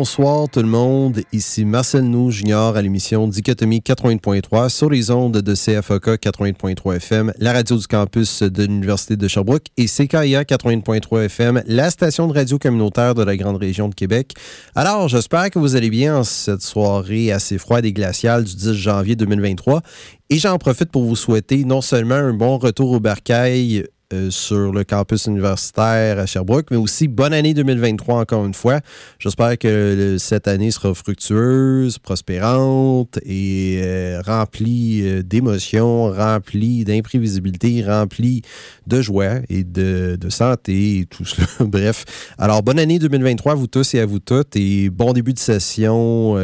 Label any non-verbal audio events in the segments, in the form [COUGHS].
Bonsoir tout le monde, ici Marcel Nou Junior à l'émission Dichotomie 80.3 sur les ondes de CFOK 80.3 FM, la radio du campus de l'Université de Sherbrooke et CKIA 80.3 FM, la station de radio communautaire de la grande région de Québec. Alors, j'espère que vous allez bien en cette soirée assez froide et glaciale du 10 janvier 2023 et j'en profite pour vous souhaiter non seulement un bon retour au bercail euh, sur le campus universitaire à Sherbrooke, mais aussi bonne année 2023 encore une fois. J'espère que cette année sera fructueuse, prospérante et euh, remplie euh, d'émotions, remplie d'imprévisibilité, remplie de joie et de, santé et tout cela. [LAUGHS] Bref, alors bonne année 2023 à vous tous et à vous toutes et bon début de session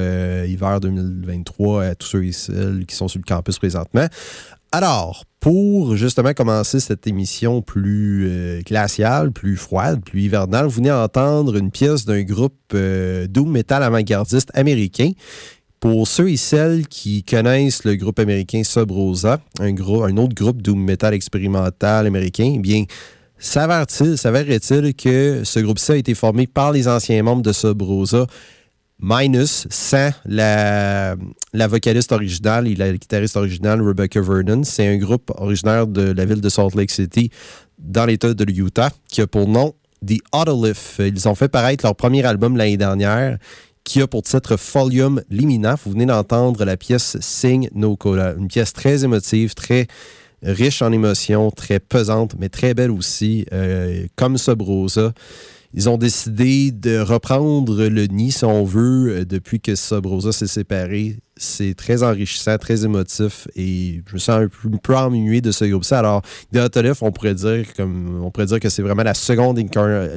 hiver 2023 à tous ceux et celles qui sont sur le campus présentement. Alors, pour justement commencer cette émission plus euh, glaciale, plus froide, plus hivernale, vous venez entendre une pièce d'un groupe euh, doom metal avant-gardiste américain. Pour ceux et celles qui connaissent le groupe américain Sub Rosa, un, autre groupe doom metal expérimental américain, eh bien, s'avérerait-il que ce groupe-ci a été formé par les anciens membres de Sub Rosa minus sans la, la vocaliste originale et la guitariste originale Rebecca Vernon. C'est un groupe originaire de la ville de Salt Lake City dans l'État de l'Utah qui a pour nom The Autolift. Ils ont fait paraître leur premier album l'année dernière qui a pour titre Folium Limina. Vous venez d'entendre la pièce Sing No Cola, une pièce très émotive, très riche en émotions, très pesante, mais très belle aussi, euh, comme Sobrosa. Ils ont décidé de reprendre le nid, si on veut, euh, depuis que Sobrosa s'est séparé c'est très enrichissant, très émotif et je me sens un peu, un ennuyé de ce groupe-là. Alors, Deotolef, on pourrait on pourrait dire que c'est vraiment la seconde,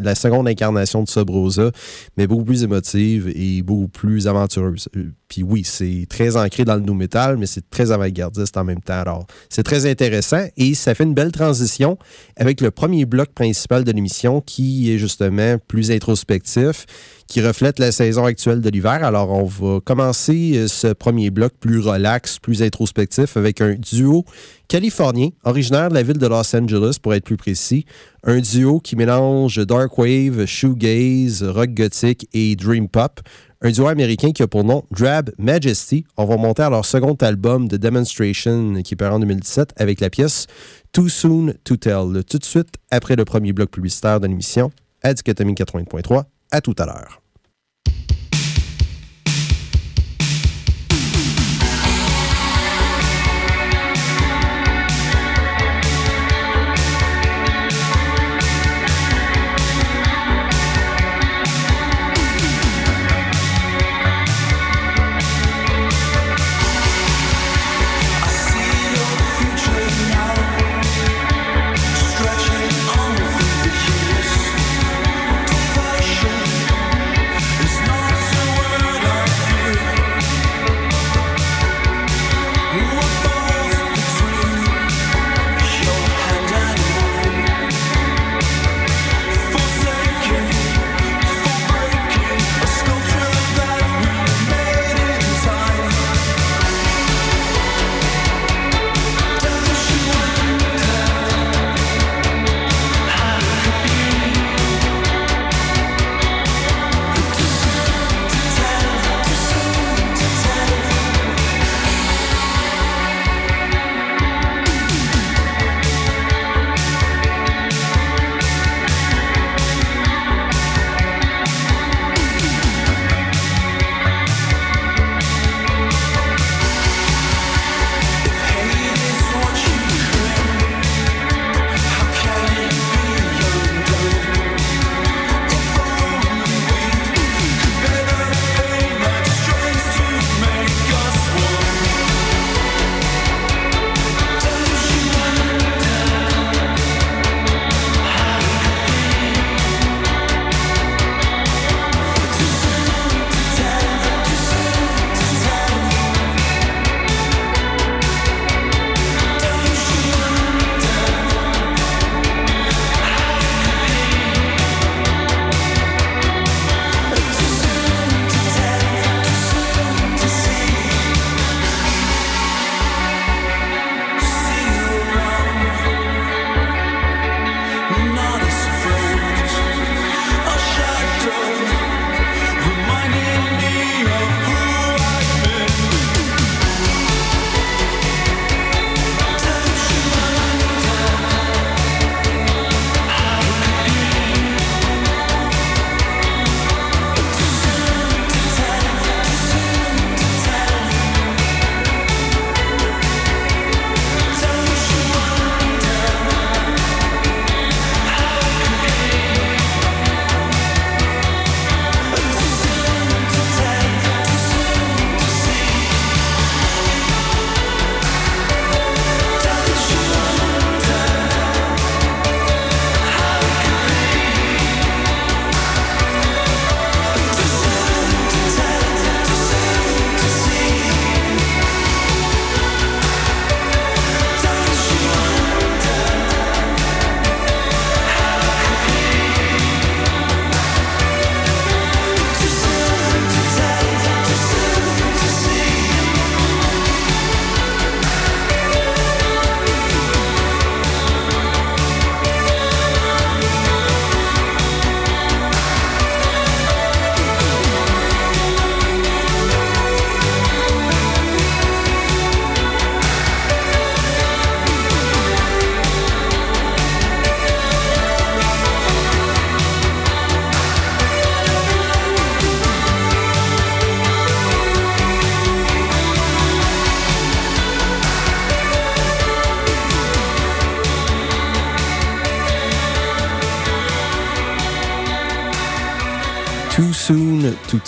la seconde incarnation de Sobrosa, mais beaucoup plus émotive et beaucoup plus aventureuse. Puis oui, c'est très ancré dans le new metal, mais c'est très avant-gardiste en même temps. Alors, c'est très intéressant et ça fait une belle transition avec le premier bloc principal de l'émission qui est justement plus introspectif qui reflète la saison actuelle de l'hiver. Alors, on va commencer euh, ce premier bloc plus relax, plus introspectif avec un duo californien, originaire de la ville de Los Angeles, pour être plus précis. Un duo qui mélange dark wave, shoegaze, rock gothique et dream pop. Un duo américain qui a pour nom Drab Majesty. On va monter à leur second album de Demonstration qui paru en 2017 avec la pièce Too Soon to Tell. Tout de suite après le premier bloc publicitaire de l'émission à 80.3 à tout à l'heure.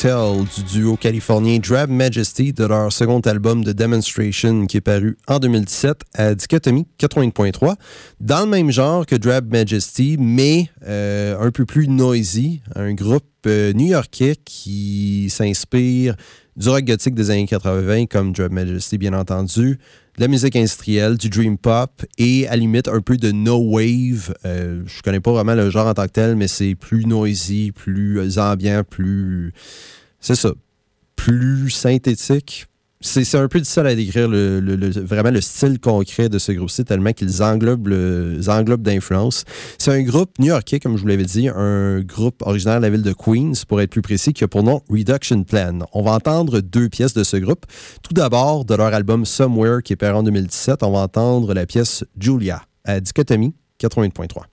Du duo californien Drab Majesty de leur second album de Demonstration qui est paru en 2017 à Dichotomie 80.3. Dans le même genre que Drab Majesty, mais euh, un peu plus noisy. Un groupe euh, new-yorkais qui s'inspire du rock gothique des années 80 comme Drab Majesty bien entendu, de la musique industrielle, du dream pop et à limite un peu de no wave. Euh, je connais pas vraiment le genre en tant que tel, mais c'est plus noisy, plus ambiant, plus. C'est ça. Plus synthétique, c'est un peu difficile à décrire le, vraiment le style concret de ce groupe-ci, tellement qu'ils englobent, englobent d'influence. C'est un groupe new-yorkais, comme je vous l'avais dit, un groupe originaire de la ville de Queens, pour être plus précis, qui a pour nom Reduction Plan. On va entendre deux pièces de ce groupe. Tout d'abord, de leur album Somewhere, qui est paru en 2017, on va entendre la pièce Julia, à Dichotomie 80.3.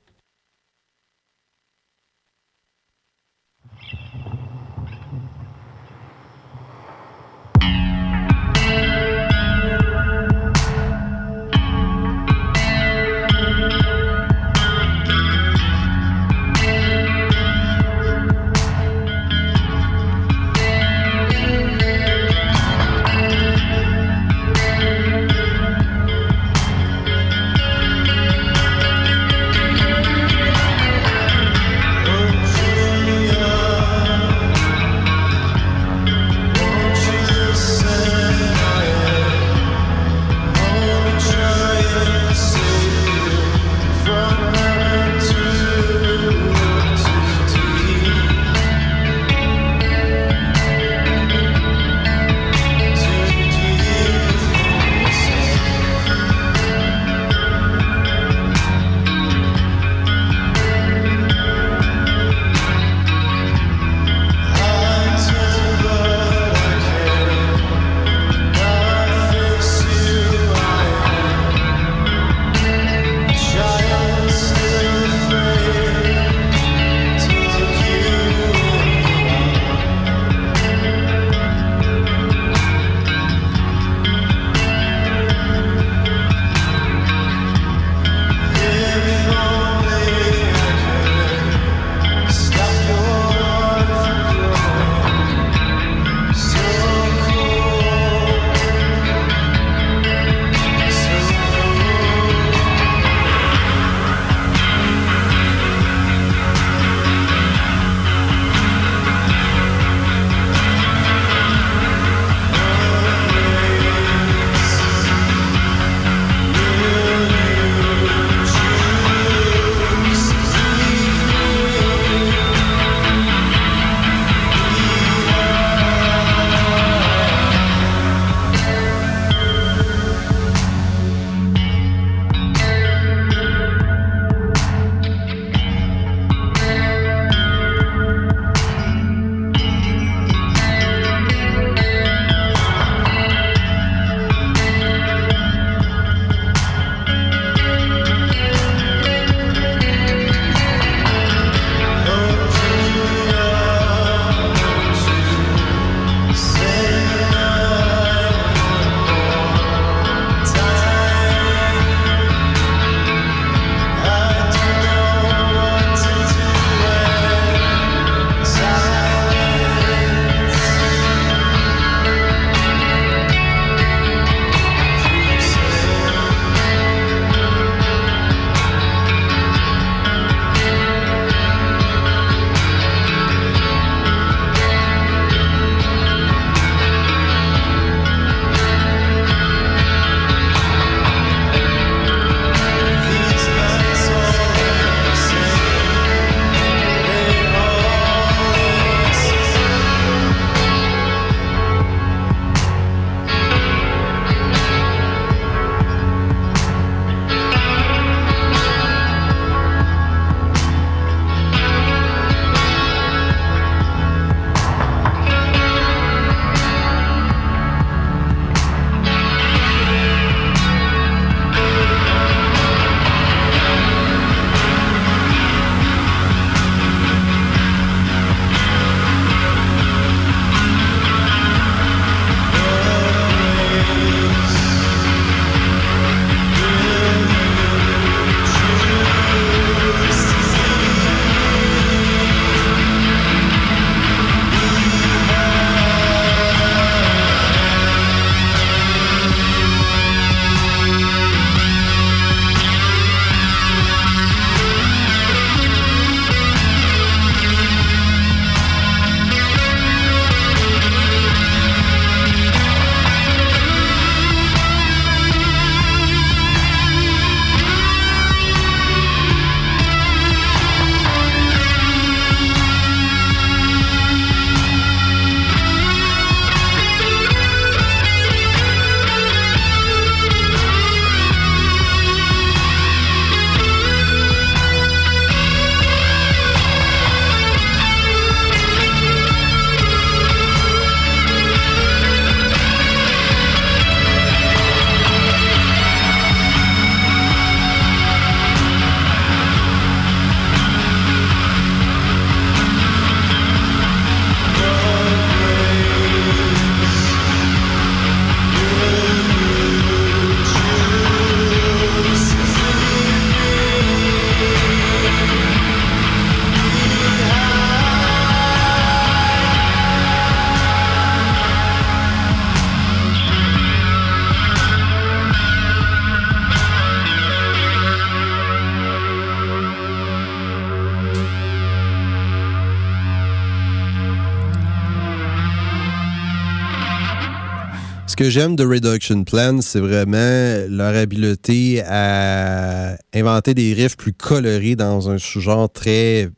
que j'aime de Reduction Plan, c'est vraiment leur habileté à inventer des riffs plus colorés dans un sous-genre très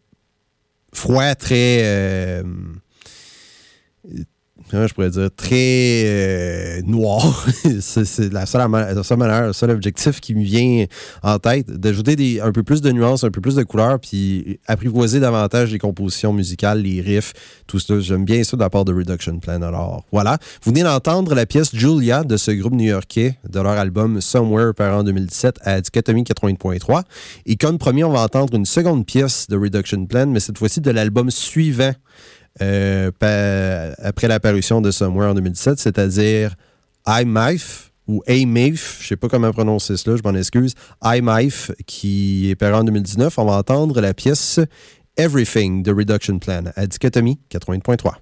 froid, très. Euh, je pourrais dire, très euh, noir. [LAUGHS] c'est la seule, la seule manière, le seul objectif qui me vient en tête, d'ajouter un peu plus de nuances, un peu plus de couleurs, puis apprivoiser davantage les compositions musicales, les riffs, tout ça. J'aime bien ça de la part de Reduction Plan. Alors voilà, vous venez d'entendre la pièce Julia de ce groupe new-yorkais de leur album Somewhere par en 2017 à Dichotomie 80.3. Et comme promis, on va entendre une seconde pièce de Reduction Plan, mais cette fois-ci de l'album suivant euh, après l'apparition de Somewhere en 2017, c'est-à-dire iMife ou A-Mif, je ne sais pas comment prononcer cela, je m'en excuse, iMife, qui est paru en 2019. On va entendre la pièce Everything de Reduction Plan à Dichotomie 80.3.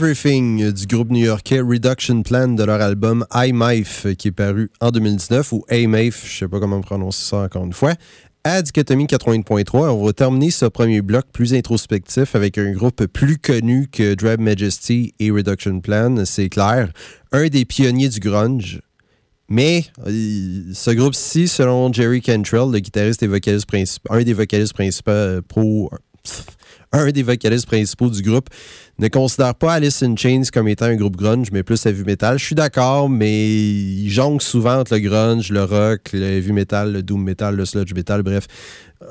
Everything du groupe new-yorkais Reduction Plan de leur album iMafe qui est paru en 2019 ou A-Mafe, je sais pas comment prononcer ça encore une fois. À Dichotomie 80.3, on va terminer ce premier bloc plus introspectif avec un groupe plus connu que Drab Majesty et Reduction Plan, c'est clair. Un des pionniers du grunge. Mais euh, ce groupe-ci, selon Jerry Cantrell, le guitariste et vocaliste principal, principaux pro un des vocalistes principaux du groupe, ne considère pas Alice in Chains comme étant un groupe grunge, mais plus heavy metal. Je suis d'accord, mais il jongle souvent entre le grunge, le rock, le heavy metal, le doom metal, le sludge metal, bref.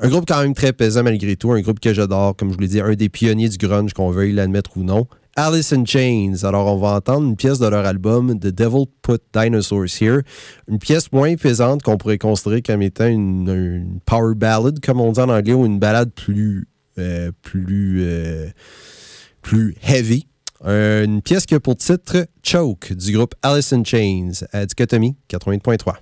Un groupe quand même très pesant malgré tout, un groupe que j'adore, comme je vous l'ai dit, un des pionniers du grunge, qu'on veuille l'admettre ou non. Alice in Chains. Alors, on va entendre une pièce de leur album The Devil Put Dinosaurs Here. Une pièce moins pesante qu'on pourrait considérer comme étant une, power ballad, comme on dit en anglais, ou une balade plus euh, plus, euh, plus heavy. une pièce qui a pour titre Choke du groupe Alice in Chains à Dichotomie 80.3.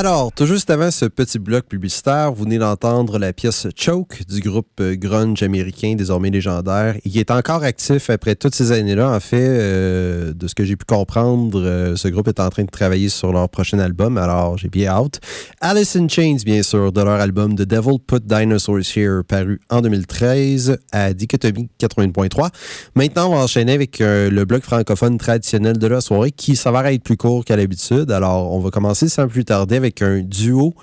Alors, tout juste avant ce petit bloc publicitaire, vous venez d'entendre la pièce Choke du groupe euh, grunge américain désormais légendaire et qui est encore actif après toutes ces années-là. En fait, euh, de ce que j'ai pu comprendre, euh, ce groupe est en train de travailler sur leur prochain album, alors j'ai bien hâte. Alice in Chains, bien sûr, de leur album The Devil Put Dinosaurs Here, paru en 2013 à Dichotomie 80.3. Maintenant, on va enchaîner avec le bloc francophone traditionnel de la soirée qui s'avère être plus court qu'à l'habitude. Alors, on va commencer sans plus tarder avec un duo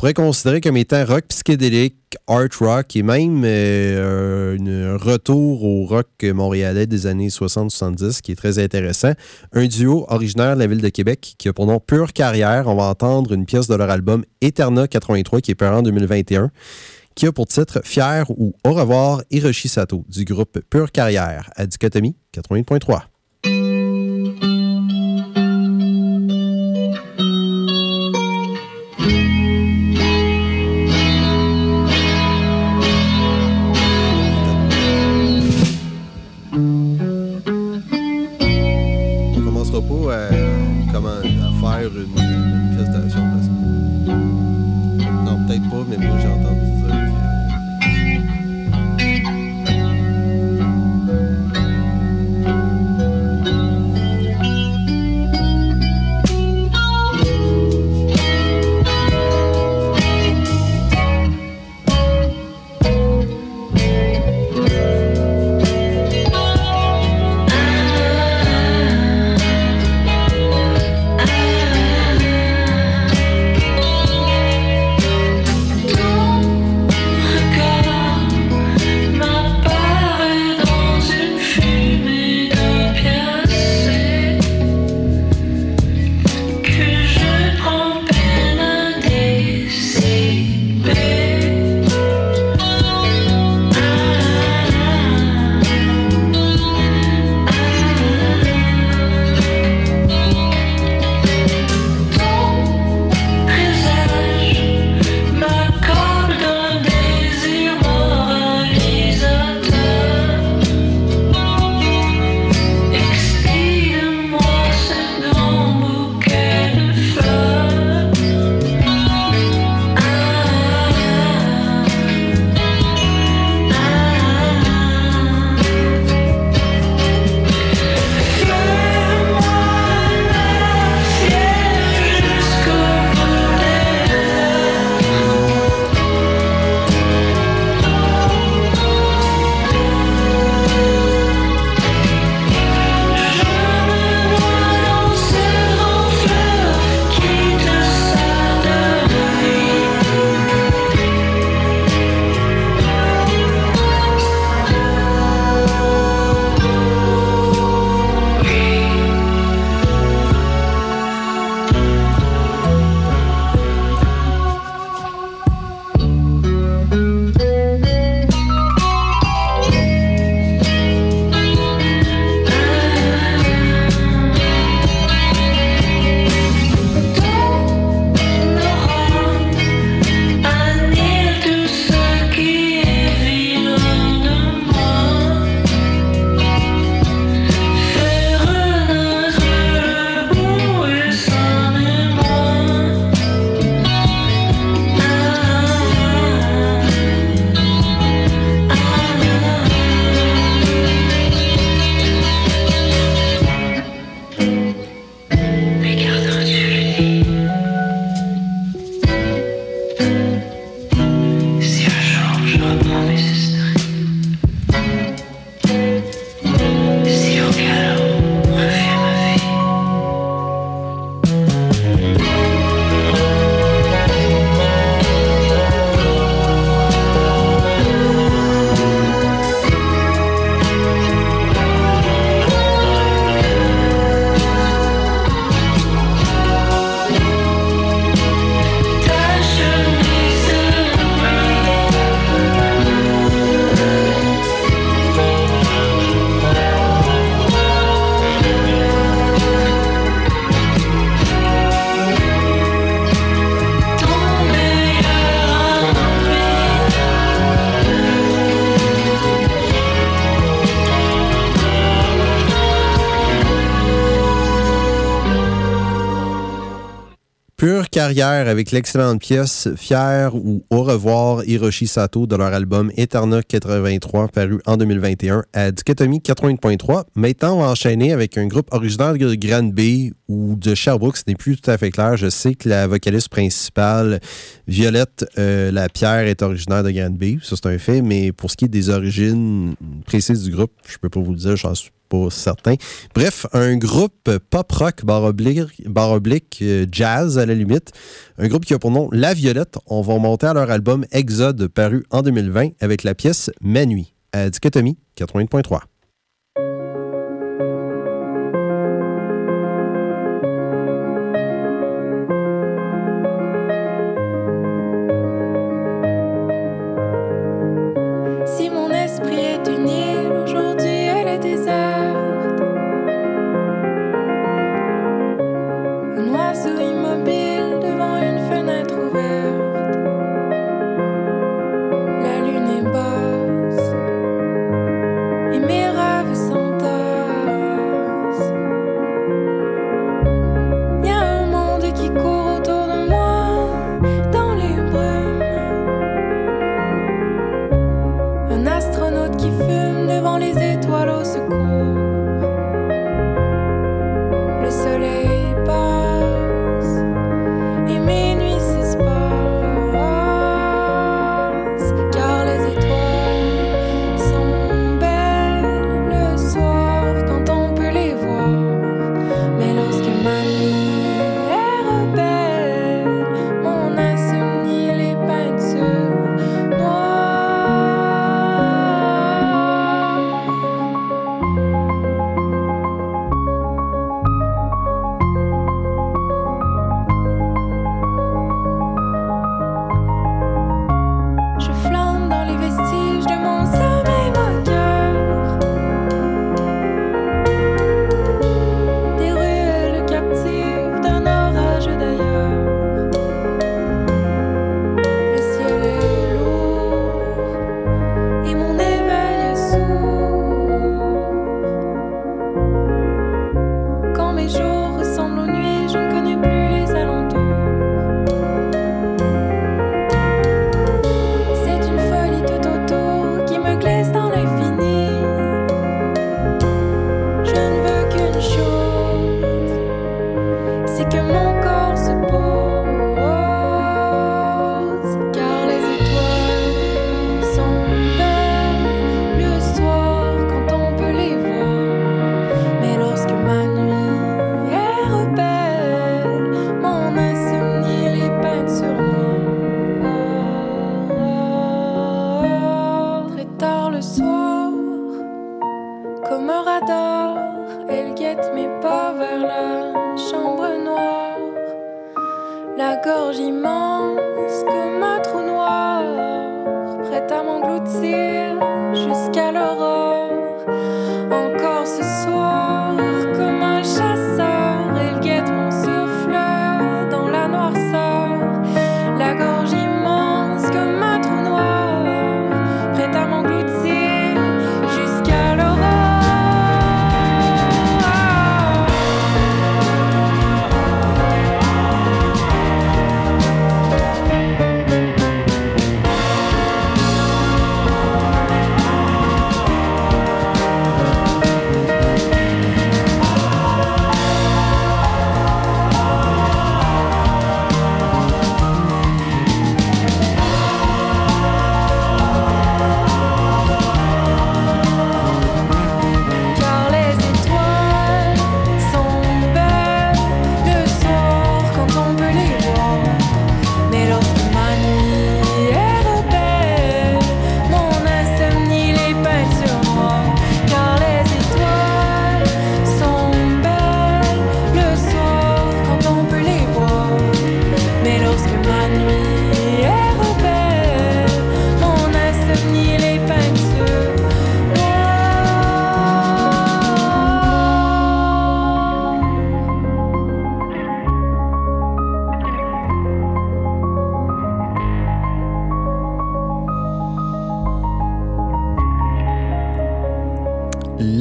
pourrait considérer comme étant rock psychédélique, art rock et même euh, un retour au rock montréalais des années 60-70 qui est très intéressant. Un duo originaire de la ville de Québec qui a pour nom Pure Carrière. On va entendre une pièce de leur album Eterna 83 qui est paru en 2021 qui a pour titre Fier ou Au revoir Hiroshi Sato du groupe Pure Carrière à Dichotomie 80.3. avec l'excellente pièce Fier ou Au revoir Hiroshi Sato de leur album Eterna 83 paru en 2021 à Dichotomie 80.3. Maintenant, on va enchaîner avec un groupe originaire de Granby ou de Sherbrooke. Ce n'est plus tout à fait clair. Je sais que la vocaliste principale, Violette euh, La Pierre, est originaire de Granby. Ça, c'est un fait. Mais pour ce qui est des origines précises du groupe, je peux pas vous le dire. J'en suis pas certain. Bref, un groupe pop-rock, barre oblique, euh, jazz à la limite. Un groupe qui a pour nom La Violette. On va monter à leur album Exode paru en 2020 avec la pièce Ma Nuit à Dichotomie 80.3.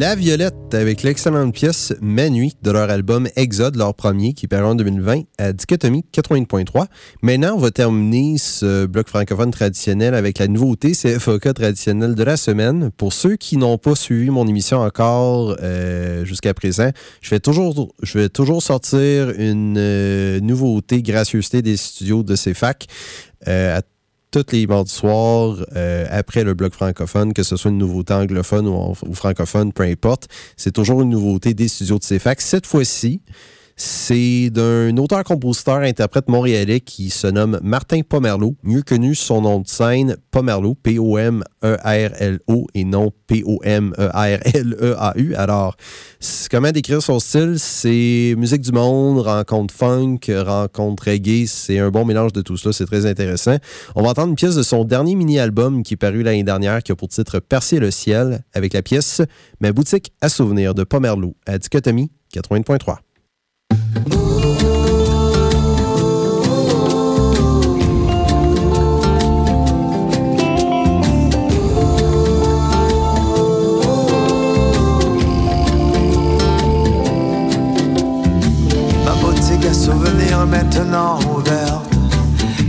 La Violette avec l'excellente pièce Ma Nuit de leur album Exode, leur premier, qui paraît en 2020 à Dichotomie 80.3. Maintenant, on va terminer ce bloc francophone traditionnel avec la nouveauté CFOK traditionnelle de la semaine. Pour ceux qui n'ont pas suivi mon émission encore euh, jusqu'à présent, je vais, toujours, je vais toujours sortir une euh, nouveauté gracieuseté des studios de CFAC. Tous les mardis soirs euh, après le bloc francophone, que ce soit une nouveauté anglophone ou, francophone, peu importe. C'est toujours une nouveauté des studios de CFAC. Cette fois-ci, c'est d'un auteur-compositeur-interprète montréalais qui se nomme Martin Pomerleau, mieux connu son nom de scène Pomerleau, P-O-M-E-R-L-O et non P-O-M-E-R-L-E-A-U. Alors, comment décrire son style? C'est musique du monde, rencontre funk, rencontre reggae. C'est un bon mélange de tout cela. C'est très intéressant. On va entendre une pièce de son dernier mini-album qui est paru l'année dernière, qui a pour titre Percer le ciel, avec la pièce Ma boutique à souvenir de Pomerleau à Dichotomie 80.3. maintenant ouverte.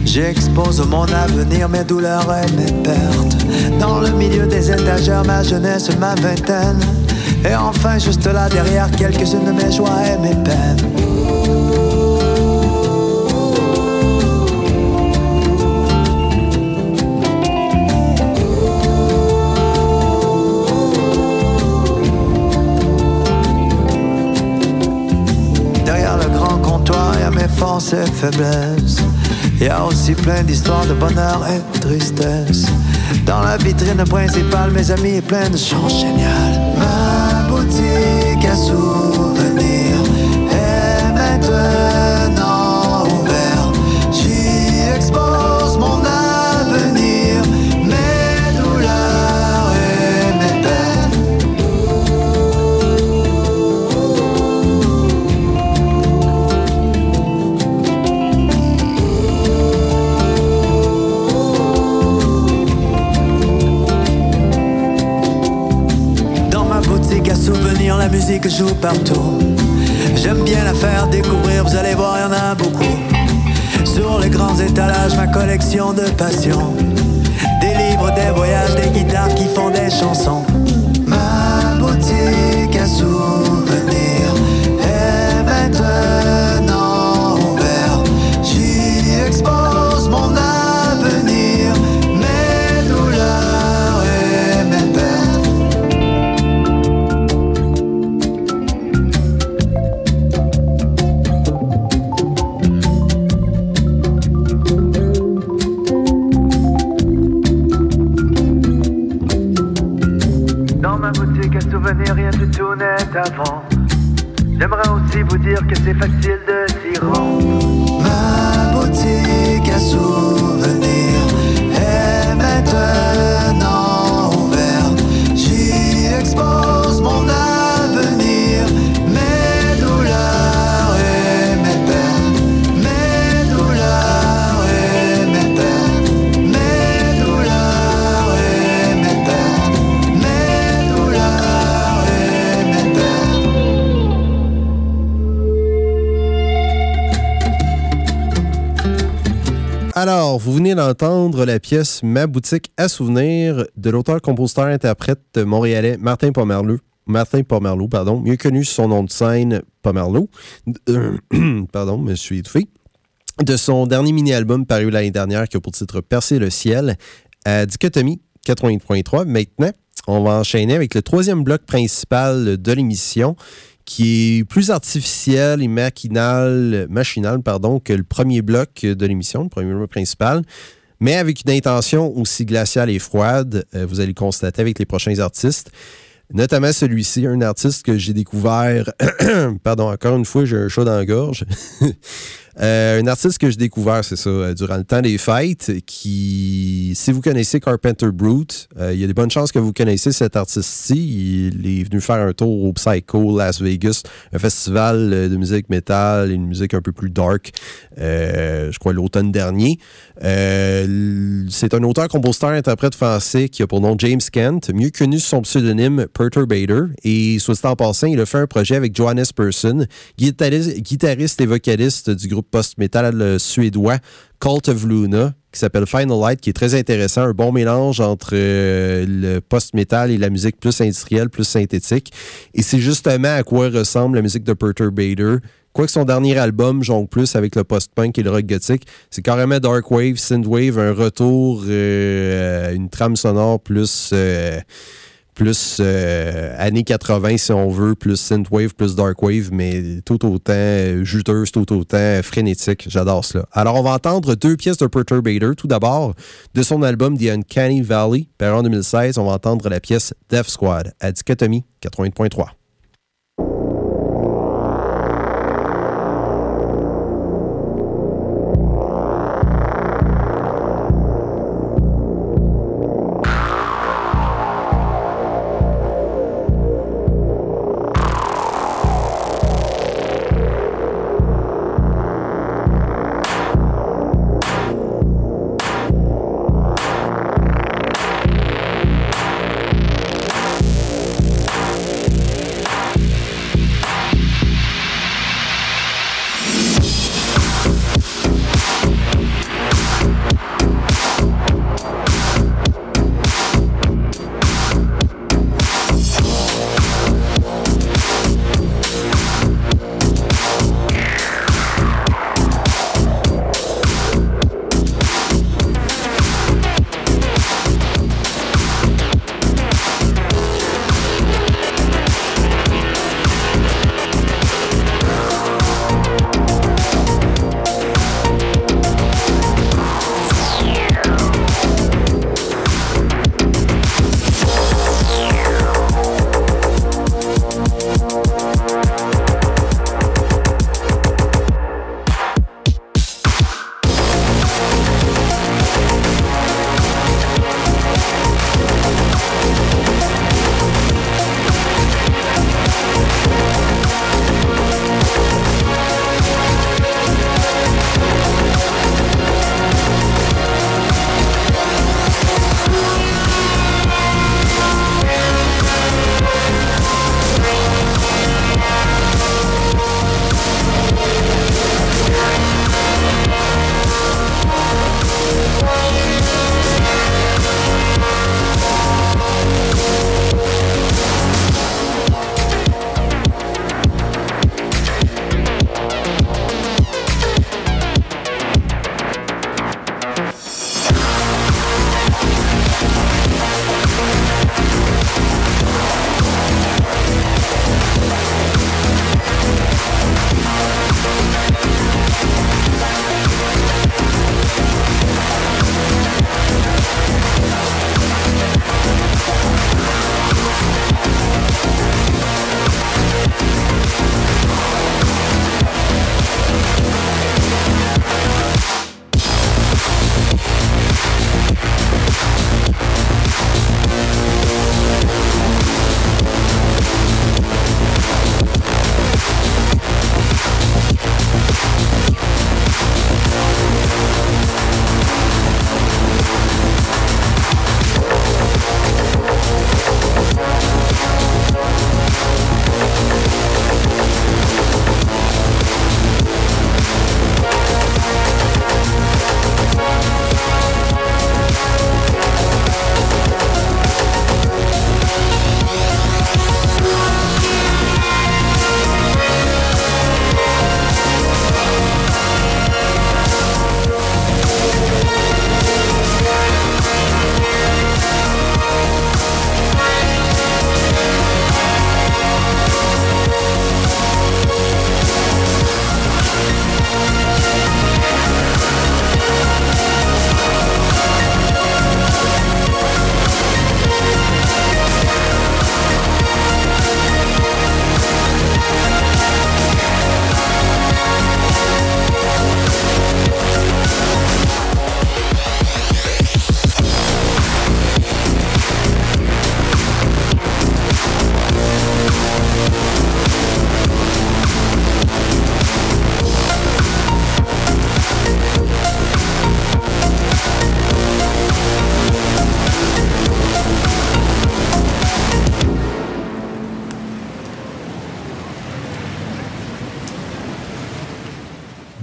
J'expose mon avenir, mes douleurs et mes pertes. Dans le milieu des étagères, ma jeunesse, ma vingtaine. Et enfin, juste là derrière, quelques-unes de mes joies et mes peines. Forces et faiblesses. Y a aussi plein d'histoires de bonheur et de tristesse. Dans la vitrine principale, mes amis, est plein de choses géniales. Ma boutique musique joue partout. J'aime bien la faire découvrir, vous allez voir, y en a beaucoup. Sur les grands étalages, ma collection de passion. Des livres, des voyages, des guitares qui font des chansons. D'entendre la pièce Ma boutique à souvenirs de l'auteur-compositeur-interprète montréalais Martin Pomerleau. Martin Pomerleau, pardon, mieux connu sous son nom de scène Pomerleau. Euh, [CLEARS THROAT] pardon, me suis étouffé. De son dernier mini-album paru l'année dernière qui a pour titre Percer le ciel à Dichotomie 80.3. Maintenant, on va enchaîner avec le troisième bloc principal de l'émission qui est plus artificiel et machinal, machinal pardon, que le premier bloc de l'émission, le premier bloc principal, mais avec une intention aussi glaciale et froide, euh, vous allez le constater avec les prochains artistes. Notamment celui-ci, un artiste que j'ai découvert, [COUGHS] pardon, encore une fois, j'ai un chat dans la gorge, [LAUGHS] un artiste que j'ai découvert, c'est ça, durant le temps des fêtes, qui, si vous connaissez Carpenter Brute, il y a des bonnes chances que vous connaissez cet artiste-ci. Il est venu faire un tour au Psycho Las Vegas, un festival de musique métal, une musique un peu plus dark, je crois l'automne dernier. c'est un auteur, compositeur, interprète français qui a pour nom James Kent, mieux connu sous son pseudonyme Perturbator. Et soit dit en passant, il a fait un projet avec Johannes Persson, guitariste, et vocaliste du groupe post-metal suédois Cult of Luna, qui s'appelle Final Light, qui est très intéressant, un bon mélange entre euh, le post-metal et la musique plus industrielle, plus synthétique. Et c'est justement à quoi ressemble la musique de Perturbator. Quoique son dernier album jongle plus avec le post-punk et le rock gothique, c'est carrément dark wave, synthwave, un retour, euh, une trame sonore plus euh, plus euh, années 80 si on veut, plus synthwave, plus darkwave, mais tout autant juteuse, tout autant frénétique. J'adore cela. Alors on va entendre deux pièces de Perturbator. Tout d'abord, de son album The Uncanny Valley, paru en 2016, on va entendre la pièce Death Squad à Dichotomie 80.3.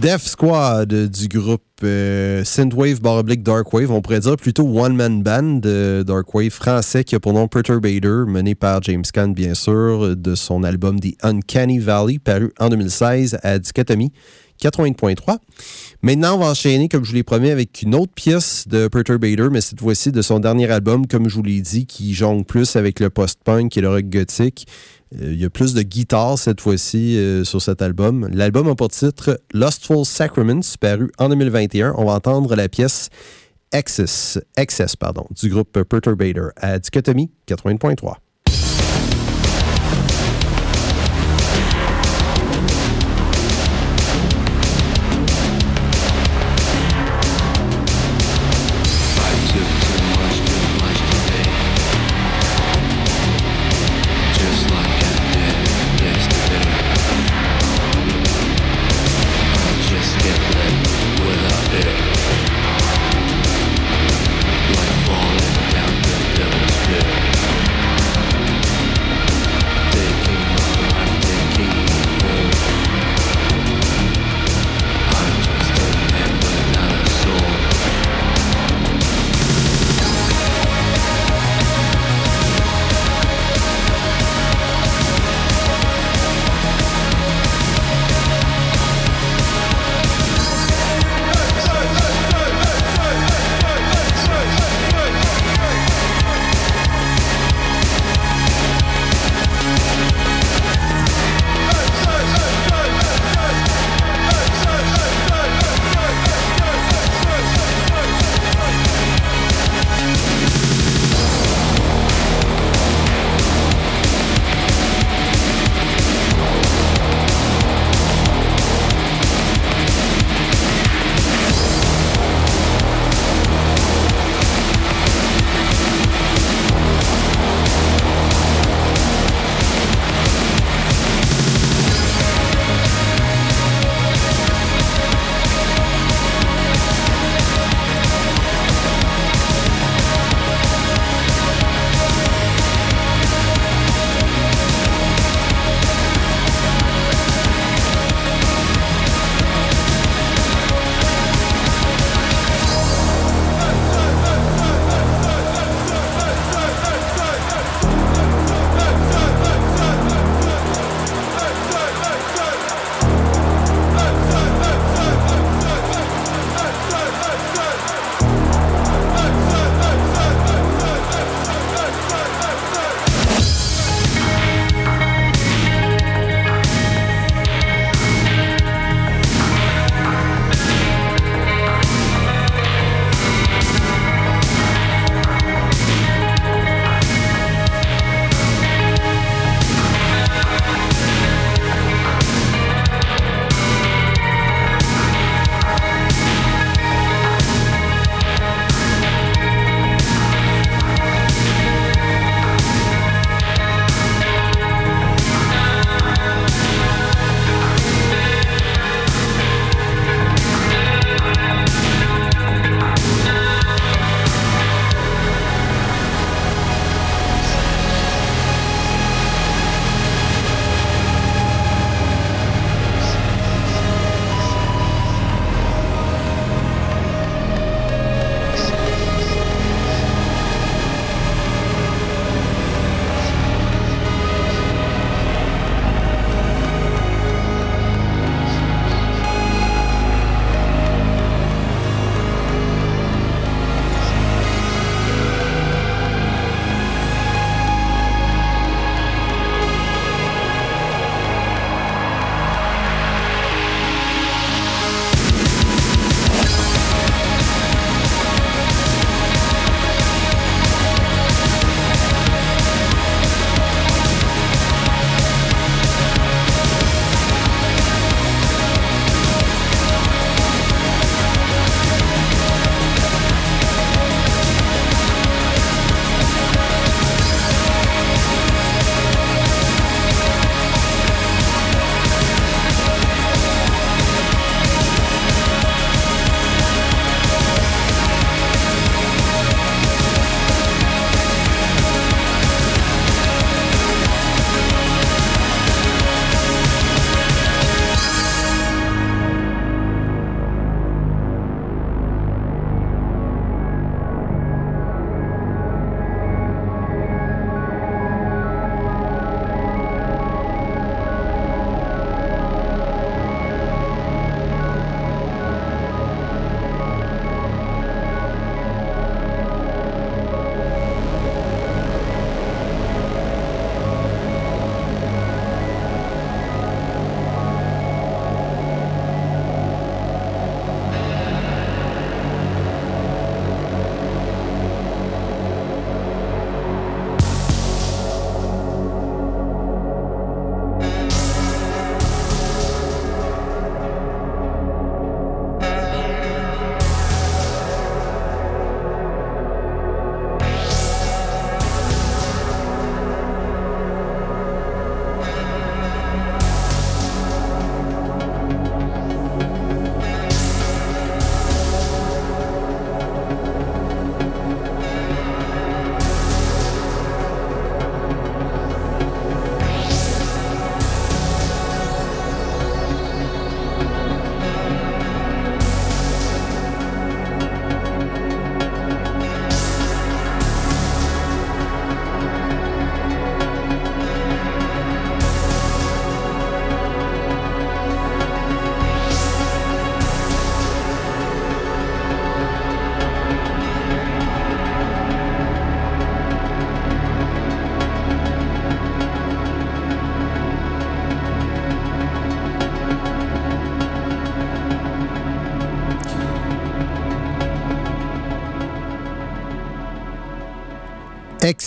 Death Squad du groupe euh, Synthwave Baroblique Darkwave, on pourrait dire plutôt One Man Band de Darkwave français qui a pour nom Perturbator, mené par James Caan bien sûr, de son album The Uncanny Valley, paru en 2016 à Dichotomie 80.3. Maintenant, on va enchaîner, comme je vous l'ai promis, avec une autre pièce de Perturbator, mais cette fois-ci de son dernier album, comme je vous l'ai dit, qui jongle plus avec le post-punk et le rock gothique. Euh, il y a plus de guitare cette fois-ci euh, sur cet album. L'album a pour titre Lustful Sacraments, paru en 2021. On va entendre la pièce Excess, du groupe Perturbator à Dichotomie 80.3.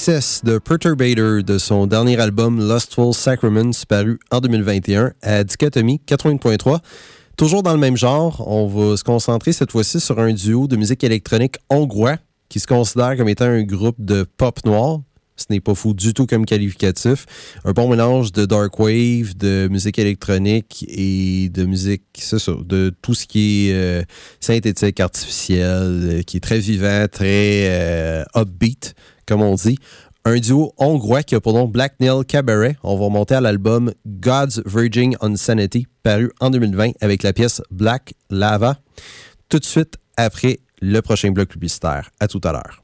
Excess de Perturbator de son dernier album Lustful Sacraments paru en 2021 à Dichotomie 80.3. Toujours dans le même genre, on va se concentrer cette fois-ci sur un duo de musique électronique hongrois qui se considère comme étant un groupe de pop noir. Ce n'est pas fou du tout comme qualificatif. Un bon mélange de dark wave, de musique électronique et de musique, c'est ça, de tout ce qui est euh, synthétique, artificiel, euh, qui est très vivant, très euh, upbeat, comme on dit. Un duo hongrois qui a pour nom Black Nail Cabaret. On va remonter à l'album God's Virgin Insanity, paru en 2020 avec la pièce Black Lava. Tout de suite après le prochain bloc publicitaire. À tout à l'heure.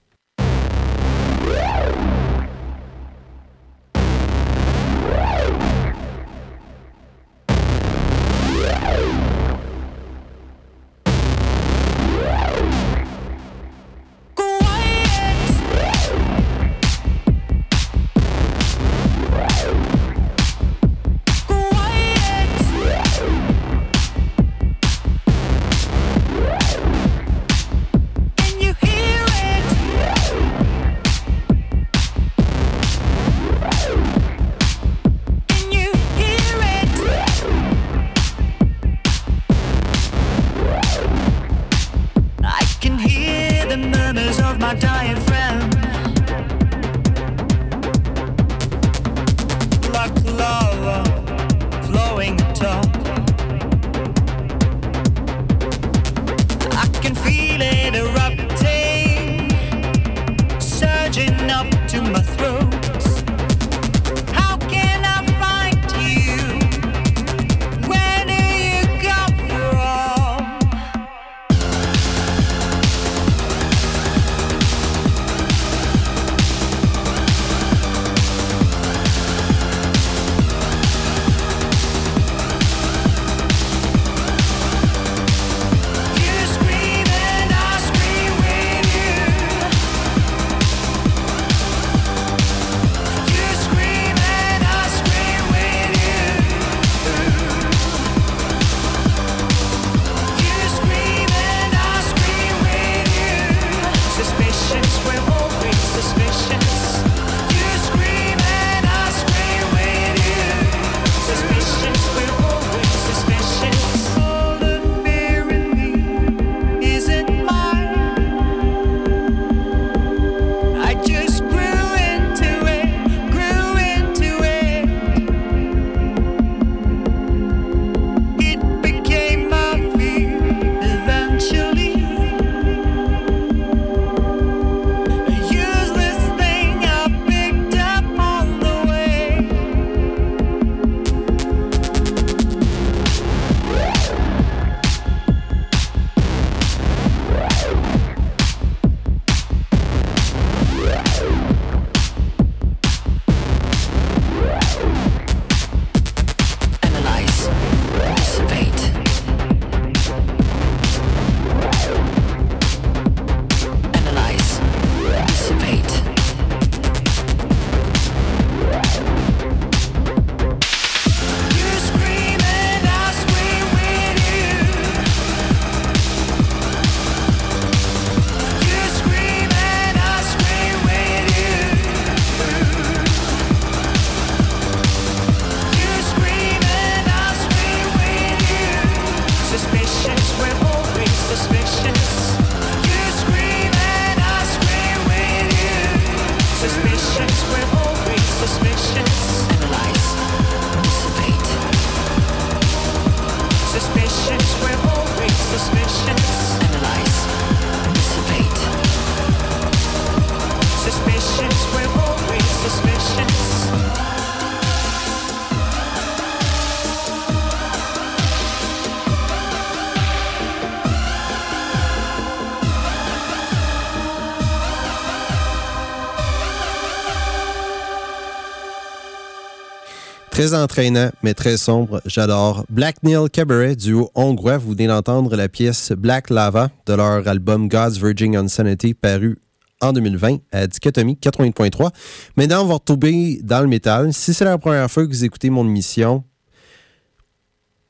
Très entraînant, mais très sombre. J'adore. Black Neil Cabaret, duo hongrois. Vous venez d'entendre la pièce Black Lava de leur album God's Virgin Insanity, paru en 2020 à Dichotomie 80.3. Maintenant, on va retrouver dans le métal. Si c'est la première fois que vous écoutez mon émission,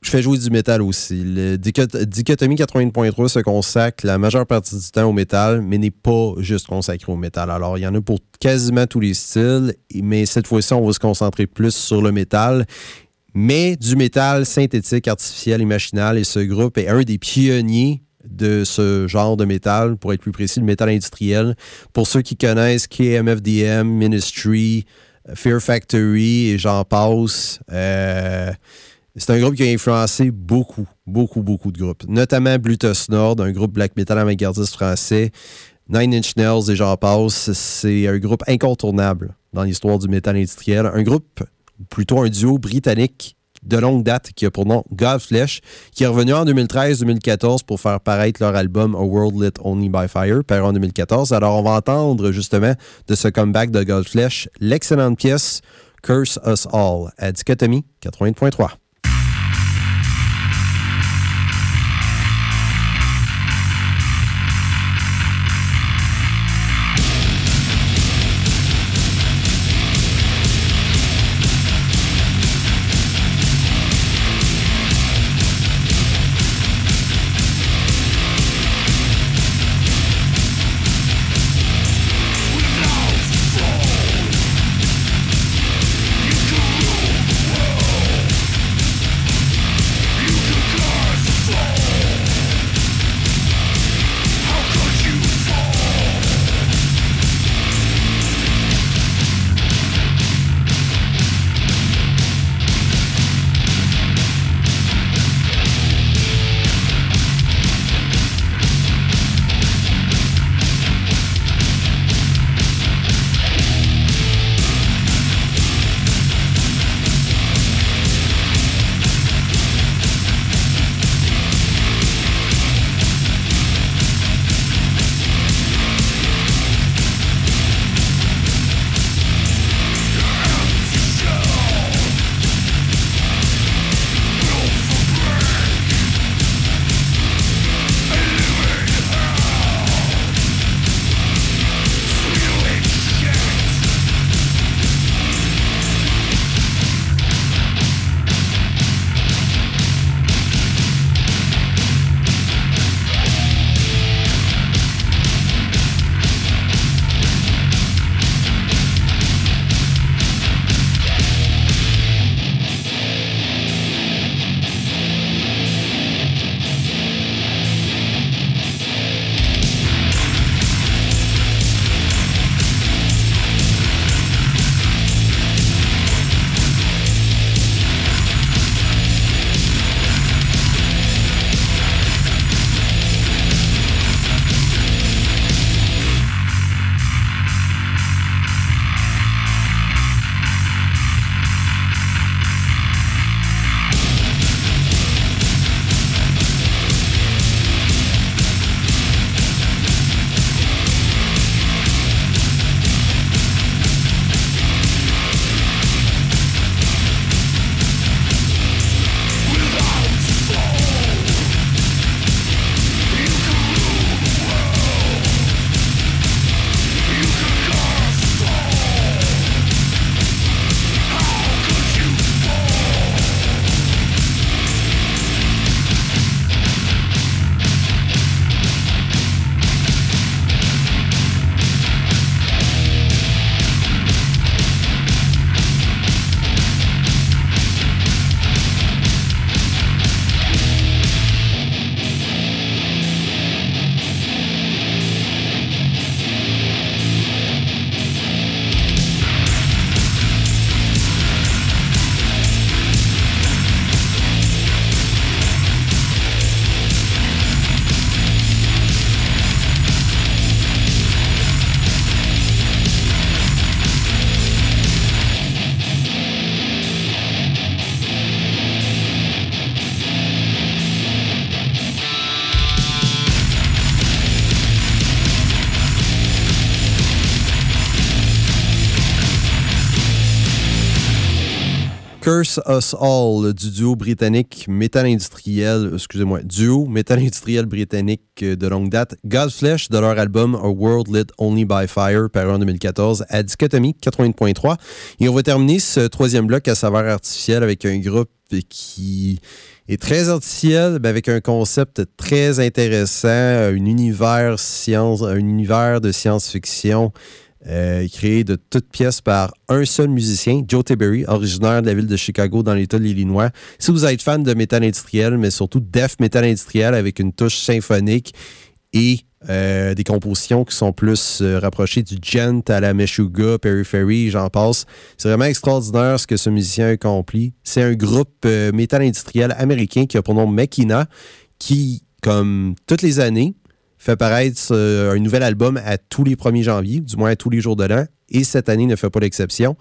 je fais jouer du métal aussi. Le Dichotomie 80.3 se consacre la majeure partie du temps au métal, mais n'est pas juste consacré au métal. Alors, il y en a pour quasiment tous les styles, mais cette fois-ci, on va se concentrer plus sur le métal mais du métal synthétique, artificiel et machinal. Et ce groupe est un des pionniers de ce genre de métal, pour être plus précis, le métal industriel. Pour ceux qui connaissent KMFDM, Ministry, Fear Factory et j'en passe, euh, c'est un groupe qui a influencé beaucoup, beaucoup, beaucoup de groupes, notamment Bluetooth Nord, un groupe black metal avant-gardiste français. Nine Inch Nails et j'en passe, c'est un groupe incontournable dans l'histoire du métal industriel. Un groupe plutôt un duo britannique de longue date qui a pour nom Godflesh, qui est revenu en 2013-2014 pour faire paraître leur album A World Lit Only by Fire, paru en 2014. Alors, on va entendre justement de ce comeback de Godflesh l'excellente pièce Curse Us All à Dichotomie 80.3. Curse Us All du duo britannique métal industriel, excusez-moi, duo métal industriel britannique de longue date, Godflesh de leur album A World Lit Only by Fire, paru en 2014, à Dichotomie 80.3. Et on va terminer ce troisième bloc à saveur artificielle avec un groupe qui Et très artificiel, ben, avec un concept très intéressant, un univers, science, un univers de science-fiction euh, créé de toutes pièces par un seul musicien, Joe Tiberi, originaire de la ville de Chicago dans l'État de l'Illinois. Si vous êtes fan de métal industriel, mais surtout def métal industriel avec une touche symphonique et euh, des compositions qui sont plus euh, rapprochées du gent à la Meshuga, Periphery, j'en passe. C'est vraiment extraordinaire ce que ce musicien a accompli. C'est un groupe métal industriel américain qui a pour nom Makina, qui, comme toutes les années, fait paraître euh, un nouvel album à tous les 1er janvier, du moins à tous les jours de l'an, et cette année ne fait pas l'exception.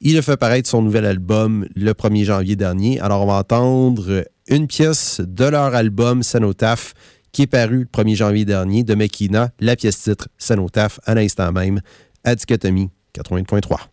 Il a fait paraître son nouvel album le 1er janvier dernier. Alors, on va entendre une pièce de leur album Sanotaf qui est paru le 1er janvier dernier de Mekina, la pièce titre Sanotaf à l'instant même à Dichotomie 80.3.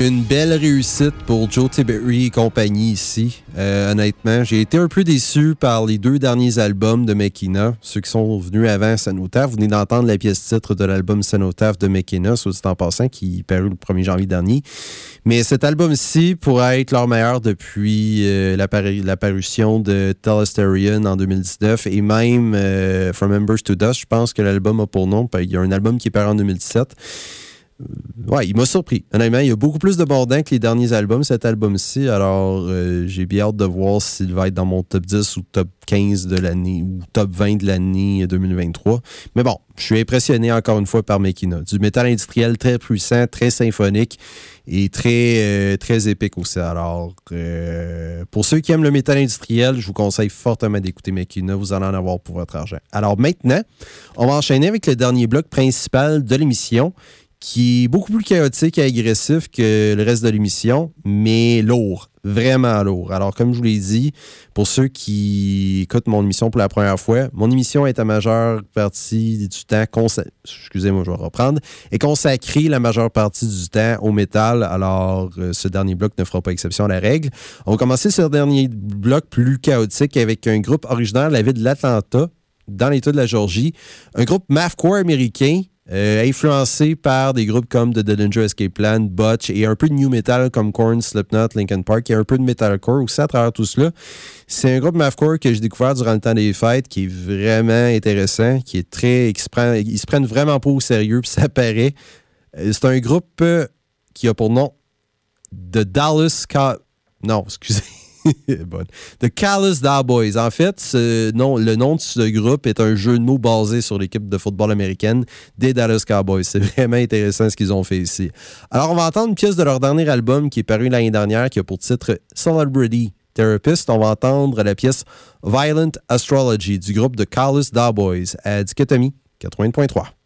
Une belle réussite pour Joe Tiberi et compagnie ici. Euh, honnêtement, j'ai été un peu déçu par les deux derniers albums de Mekina. Ceux qui sont venus avant Sanotaf, vous venez d'entendre la pièce titre de l'album Sanotaf de Mekina, soit dit en passant, qui est paru le 1er janvier dernier. Mais cet album-ci pourrait être leur meilleur depuis euh, la, parution de Telesterion en 2019 et même euh, From Embers to Dust. Je pense que l'album a pour nom. Il y a un album qui est paru en 2017 ouais, il m'a surpris. Honnêtement, il y a beaucoup plus de bordins que les derniers albums, cet album-ci. Alors, euh, j'ai bien hâte de voir s'il va être dans mon top 10 ou top 15 de l'année ou top 20 de l'année 2023. Mais bon, je suis impressionné encore une fois par Mekina. Du métal industriel très puissant, très symphonique et très, euh, très épique aussi. Alors, euh, pour ceux qui aiment le métal industriel, je vous conseille fortement d'écouter Mekina. Vous allez en avoir pour votre argent. Alors maintenant, on va enchaîner avec le dernier bloc principal de l'émission qui est beaucoup plus chaotique et agressif que le reste de l'émission, mais lourd, vraiment lourd. Alors, comme je vous l'ai dit, pour ceux qui écoutent mon émission pour la première fois, mon émission est à majeure partie du temps, excusez-moi, je vais reprendre, est consacrée la majeure partie du temps au métal. Alors, euh, ce dernier bloc ne fera pas exception à la règle. On va commencer ce dernier bloc plus chaotique avec un groupe originaire de la ville de l'Atlanta, dans l'État de la Georgie, un groupe mathcore américain euh, influencé par des groupes comme The Dillinger Escape Plan, Butch et un peu de new metal comme Korn, Slipknot, Linkin Park et un peu de metalcore aussi à travers tout cela. C'est un groupe mathcore que j'ai découvert durant le temps des fêtes qui est vraiment intéressant, qui est très. Qui se prend, ils se prennent vraiment pas au sérieux, puis ça paraît. Euh, c'est un groupe euh, qui a pour nom The Dallas. Non, excusez. [LAUGHS] The Callous Boys. En fait, le nom de ce groupe est un jeu de mots basé sur l'équipe de football américaine des Dallas Cowboys. C'est [LAUGHS] vraiment intéressant ce qu'ils ont fait ici. Alors, on va entendre une pièce de leur dernier album qui est paru l'année dernière, qui a pour titre Celebrity Therapist. On va entendre la pièce Violent Astrology du groupe de Callous Boys à Dichotomie 80.3.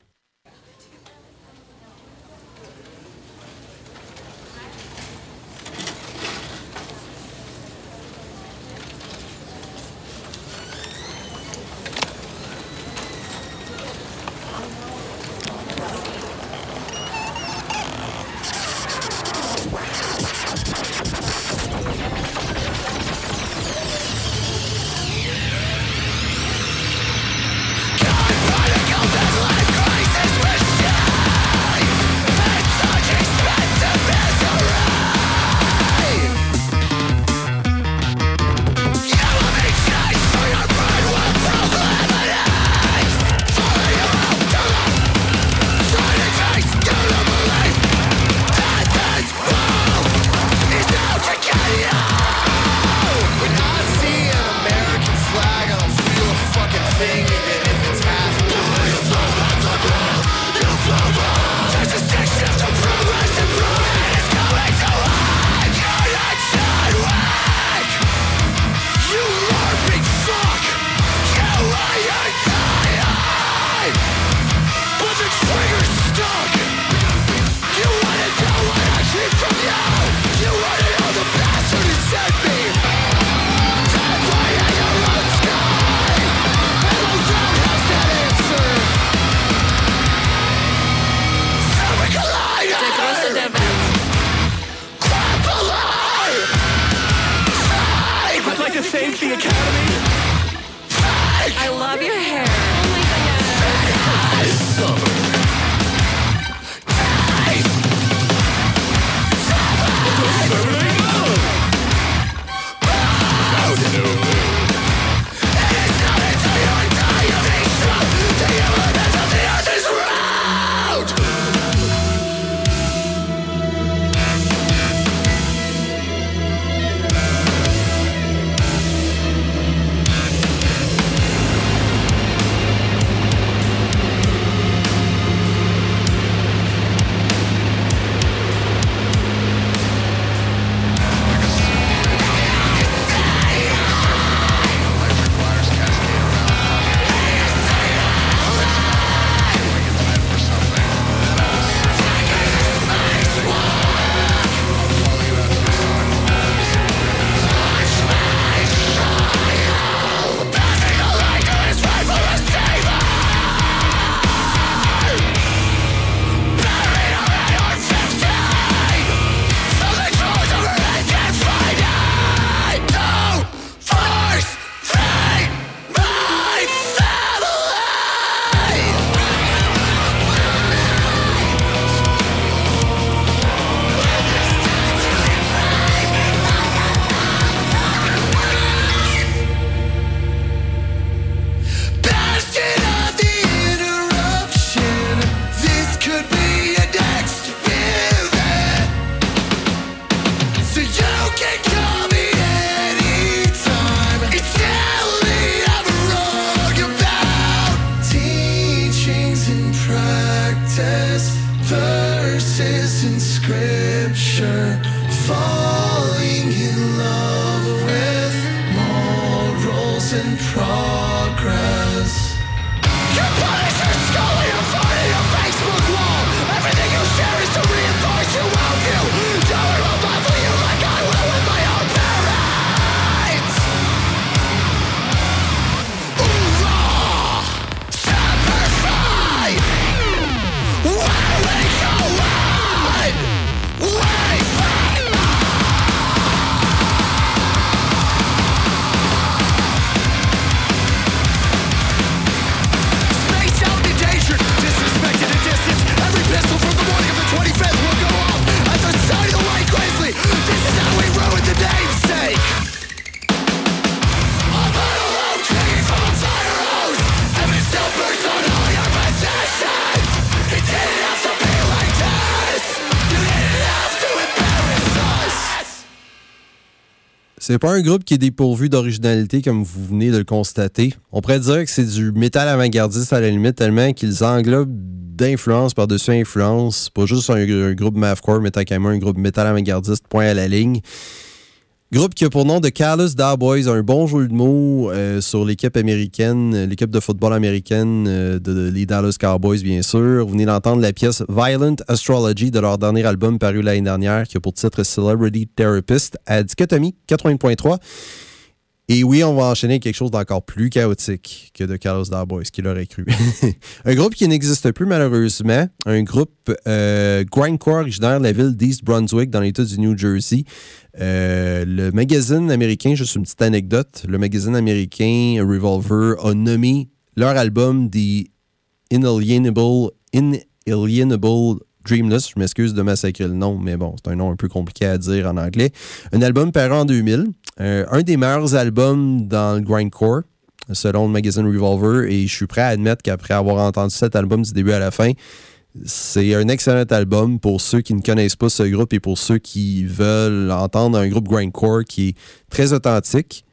C'est pas un groupe qui est dépourvu d'originalité comme vous venez de le constater. On pourrait dire que c'est du métal avant-gardiste à la limite tellement qu'ils englobent d'influence par-dessus influence. Pas juste un, groupe mathcore, mais quand même un groupe métal avant-gardiste, point à la ligne. Groupe qui a pour nom de Callous Boys, un bon jeu de mots euh, sur l'équipe américaine, l'équipe de football américaine euh, de, les Dallas Cowboys, bien sûr. Vous venez d'entendre la pièce Violent Astrology de leur dernier album paru l'année dernière, qui a pour titre Celebrity Therapist à Dichotomie 80.3. Et oui, on va enchaîner quelque chose d'encore plus chaotique que de Carlos Boys, qui l'aurait cru. [LAUGHS] un groupe qui n'existe plus malheureusement, un groupe euh, grindcore originaire de la ville d'East Brunswick dans l'État du New Jersey. Euh, le magazine américain, juste une petite anecdote, le magazine américain Revolver a nommé leur album The Inalienable, Inalienable Dreamless. Je m'excuse de massacrer le nom, mais bon, c'est un nom un peu compliqué à dire en anglais. Un album paru en 2000. Euh, un des meilleurs albums dans le grindcore, selon le magazine Revolver. Et je suis prêt à admettre qu'après avoir entendu cet album du début à la fin, c'est un excellent album pour ceux qui ne connaissent pas ce groupe et pour ceux qui veulent entendre un groupe grindcore qui est très authentique.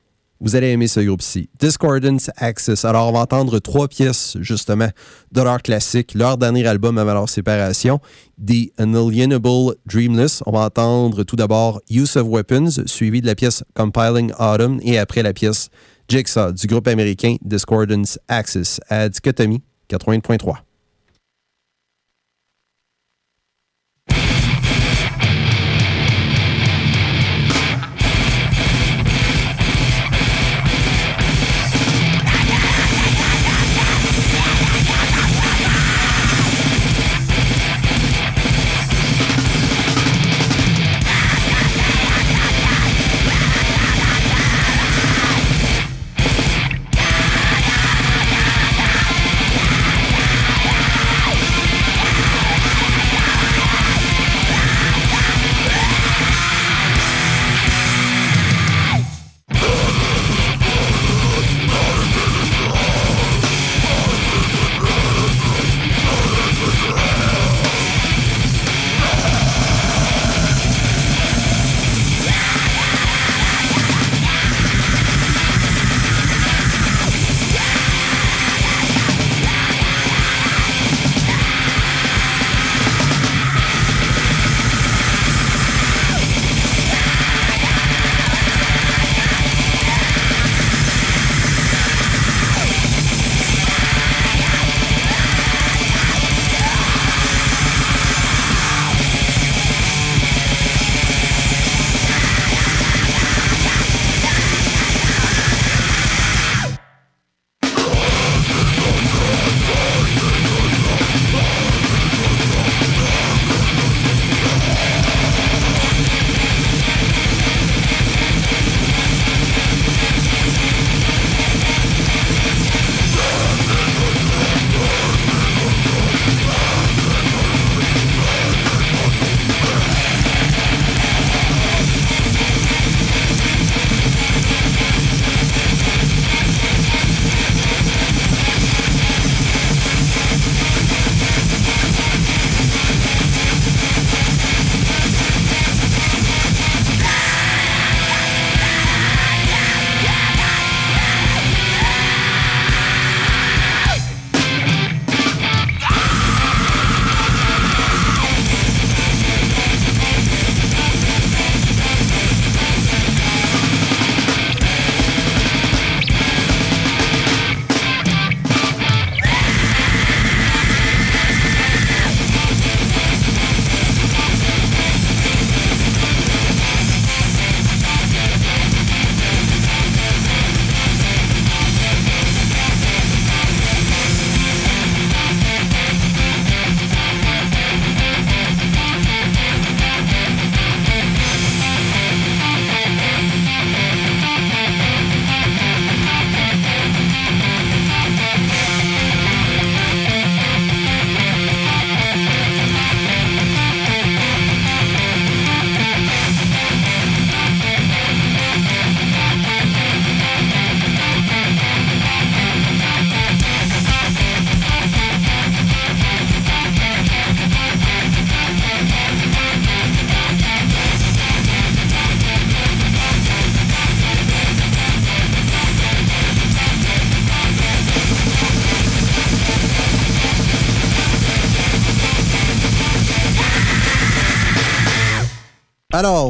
Vous allez aimer ce groupe-ci. Discordance Access. Alors, on va entendre trois pièces, justement, de leur classique, leur dernier album avant leur séparation, The Unalienable Dreamless. On va entendre tout d'abord Use of Weapons, suivi de la pièce Compiling Autumn, et après la pièce Jigsaw du groupe américain Discordance Access à Dichotomie 80.3.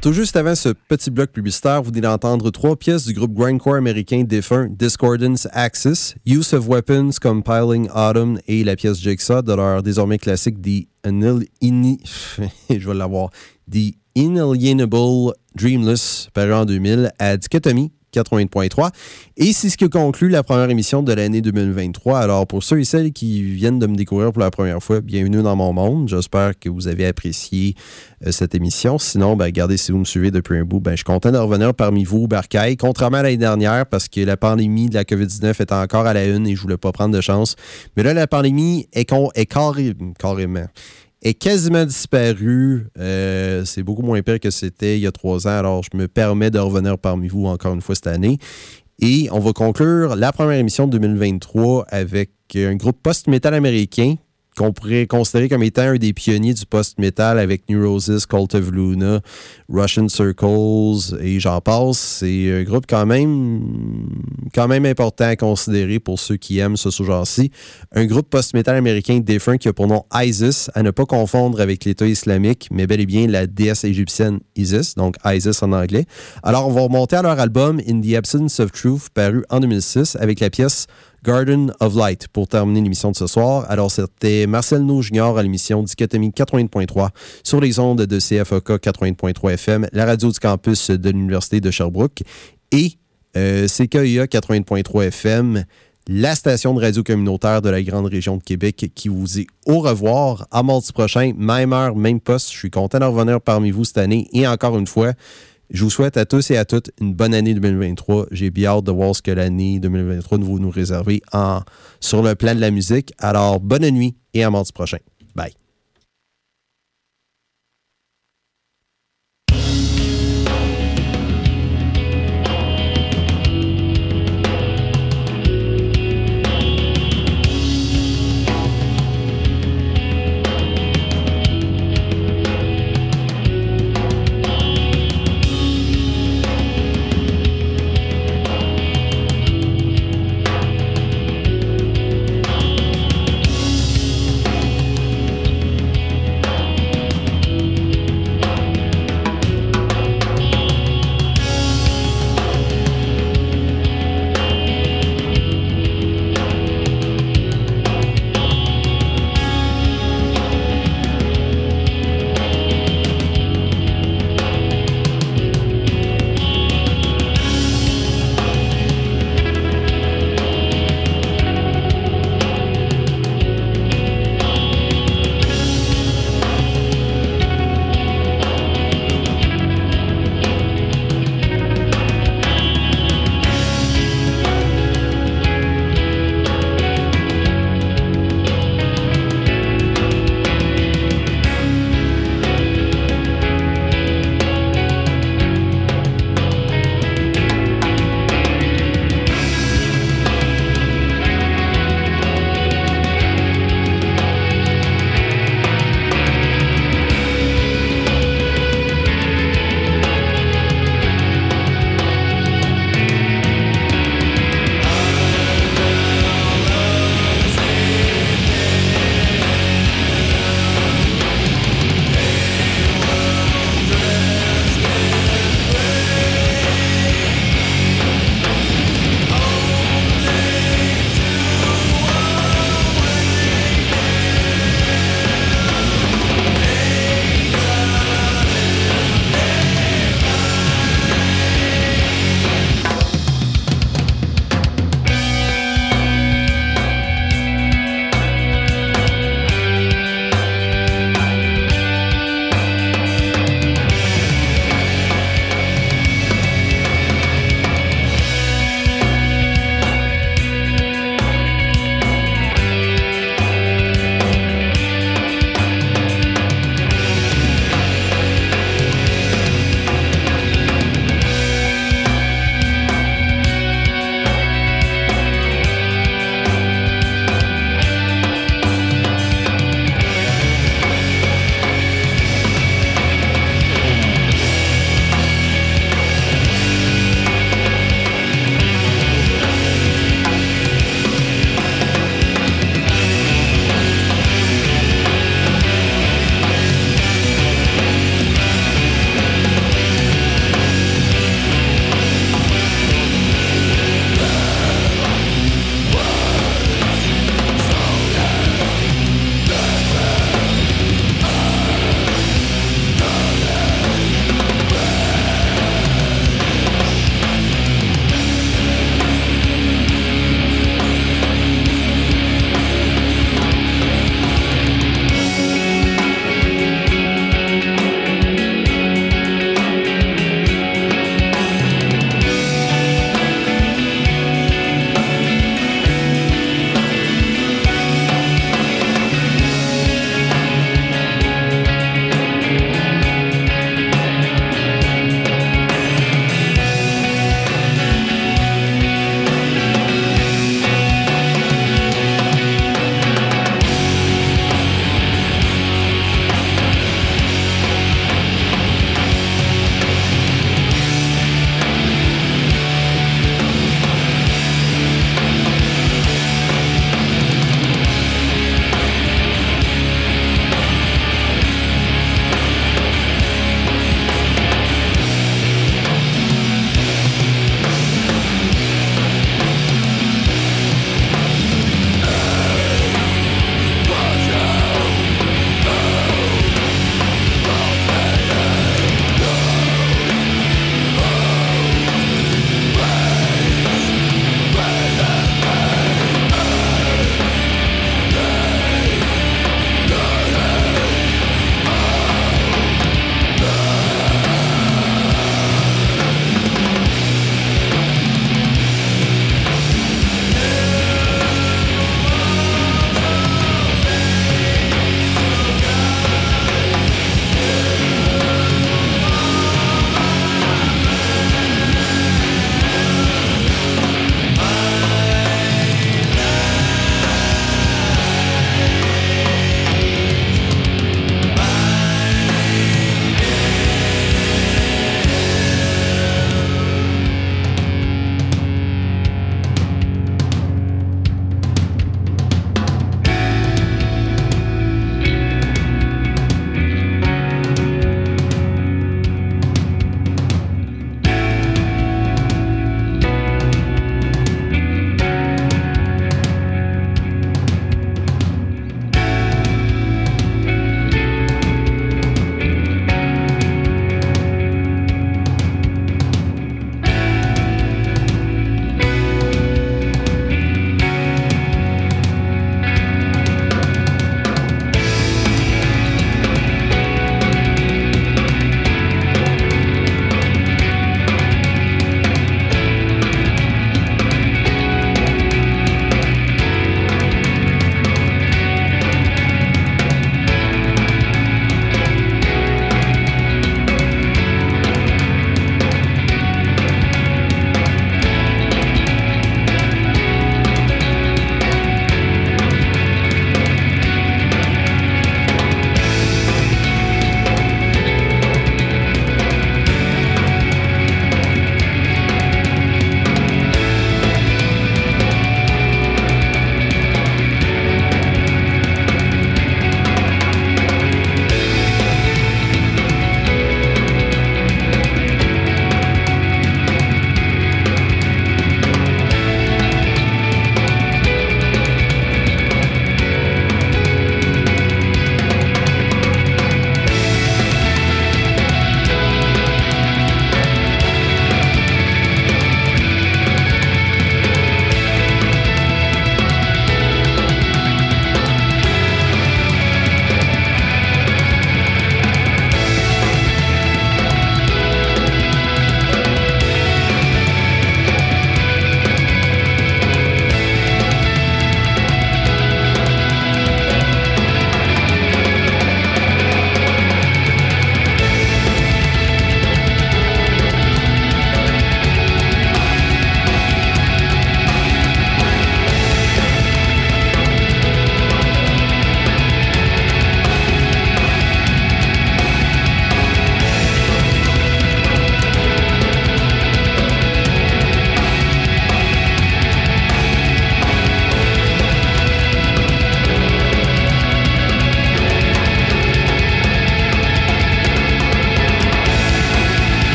Tout juste avant ce petit bloc publicitaire, vous venez d'entendre trois pièces du groupe grindcore américain défunt Discordance Axis, Use of Weapons, Compiling Autumn et la pièce Jigsaw de leur désormais classique The [LAUGHS] Je. The Inalienable Dreamless, paru en 2000 à 80.3. Et c'est ce qui conclut la première émission de l'année 2023. Alors, pour ceux et celles qui viennent de me découvrir pour la première fois, bienvenue dans mon monde. J'espère que vous avez apprécié euh, cette émission. Sinon, ben, regardez, si vous me suivez depuis un bout, ben, je suis content de revenir parmi vous, Barcaille. Contrairement à l'année dernière, parce que la pandémie de la COVID-19 est encore à la une et je voulais pas prendre de chance. Mais là, la pandémie est, est carrément est quasiment disparu. Euh, c'est beaucoup moins pire que c'était il y a trois ans. Alors, je me permets de revenir parmi vous encore une fois cette année. Et on va conclure la première émission de 2023 avec un groupe post-metal américain qu'on pourrait considérer comme étant un des pionniers du post-metal avec Neurosis, Cult of Luna, Russian Circles et j'en passe. C'est un groupe quand même, important à considérer pour ceux qui aiment ce genre-ci. Un groupe post-metal américain défunt qui a pour nom ISIS, à ne pas confondre avec l'État islamique, mais bel et bien la déesse égyptienne Isis, donc ISIS en anglais. Alors, on va remonter à leur album In the Absence of Truth, paru en 2006, avec la pièce Garden of Light pour terminer l'émission de ce soir. Alors, c'était Marcel No Junior à l'émission Dichotomie 80.3 sur les ondes de CFOK 80.3 FM, la radio du campus de l'Université de Sherbrooke et CKIA 80.3 FM, la station de radio communautaire de la grande région de Québec qui vous dit au revoir. À mardi prochain, même heure, même poste. Je suis content de revenir parmi vous cette année et encore une fois, je vous souhaite à tous et à toutes une bonne année 2023. J'ai bien hâte de voir ce que l'année 2023 va nous réserver en, sur le plan de la musique. Alors, bonne nuit et à mardi prochain. Bye.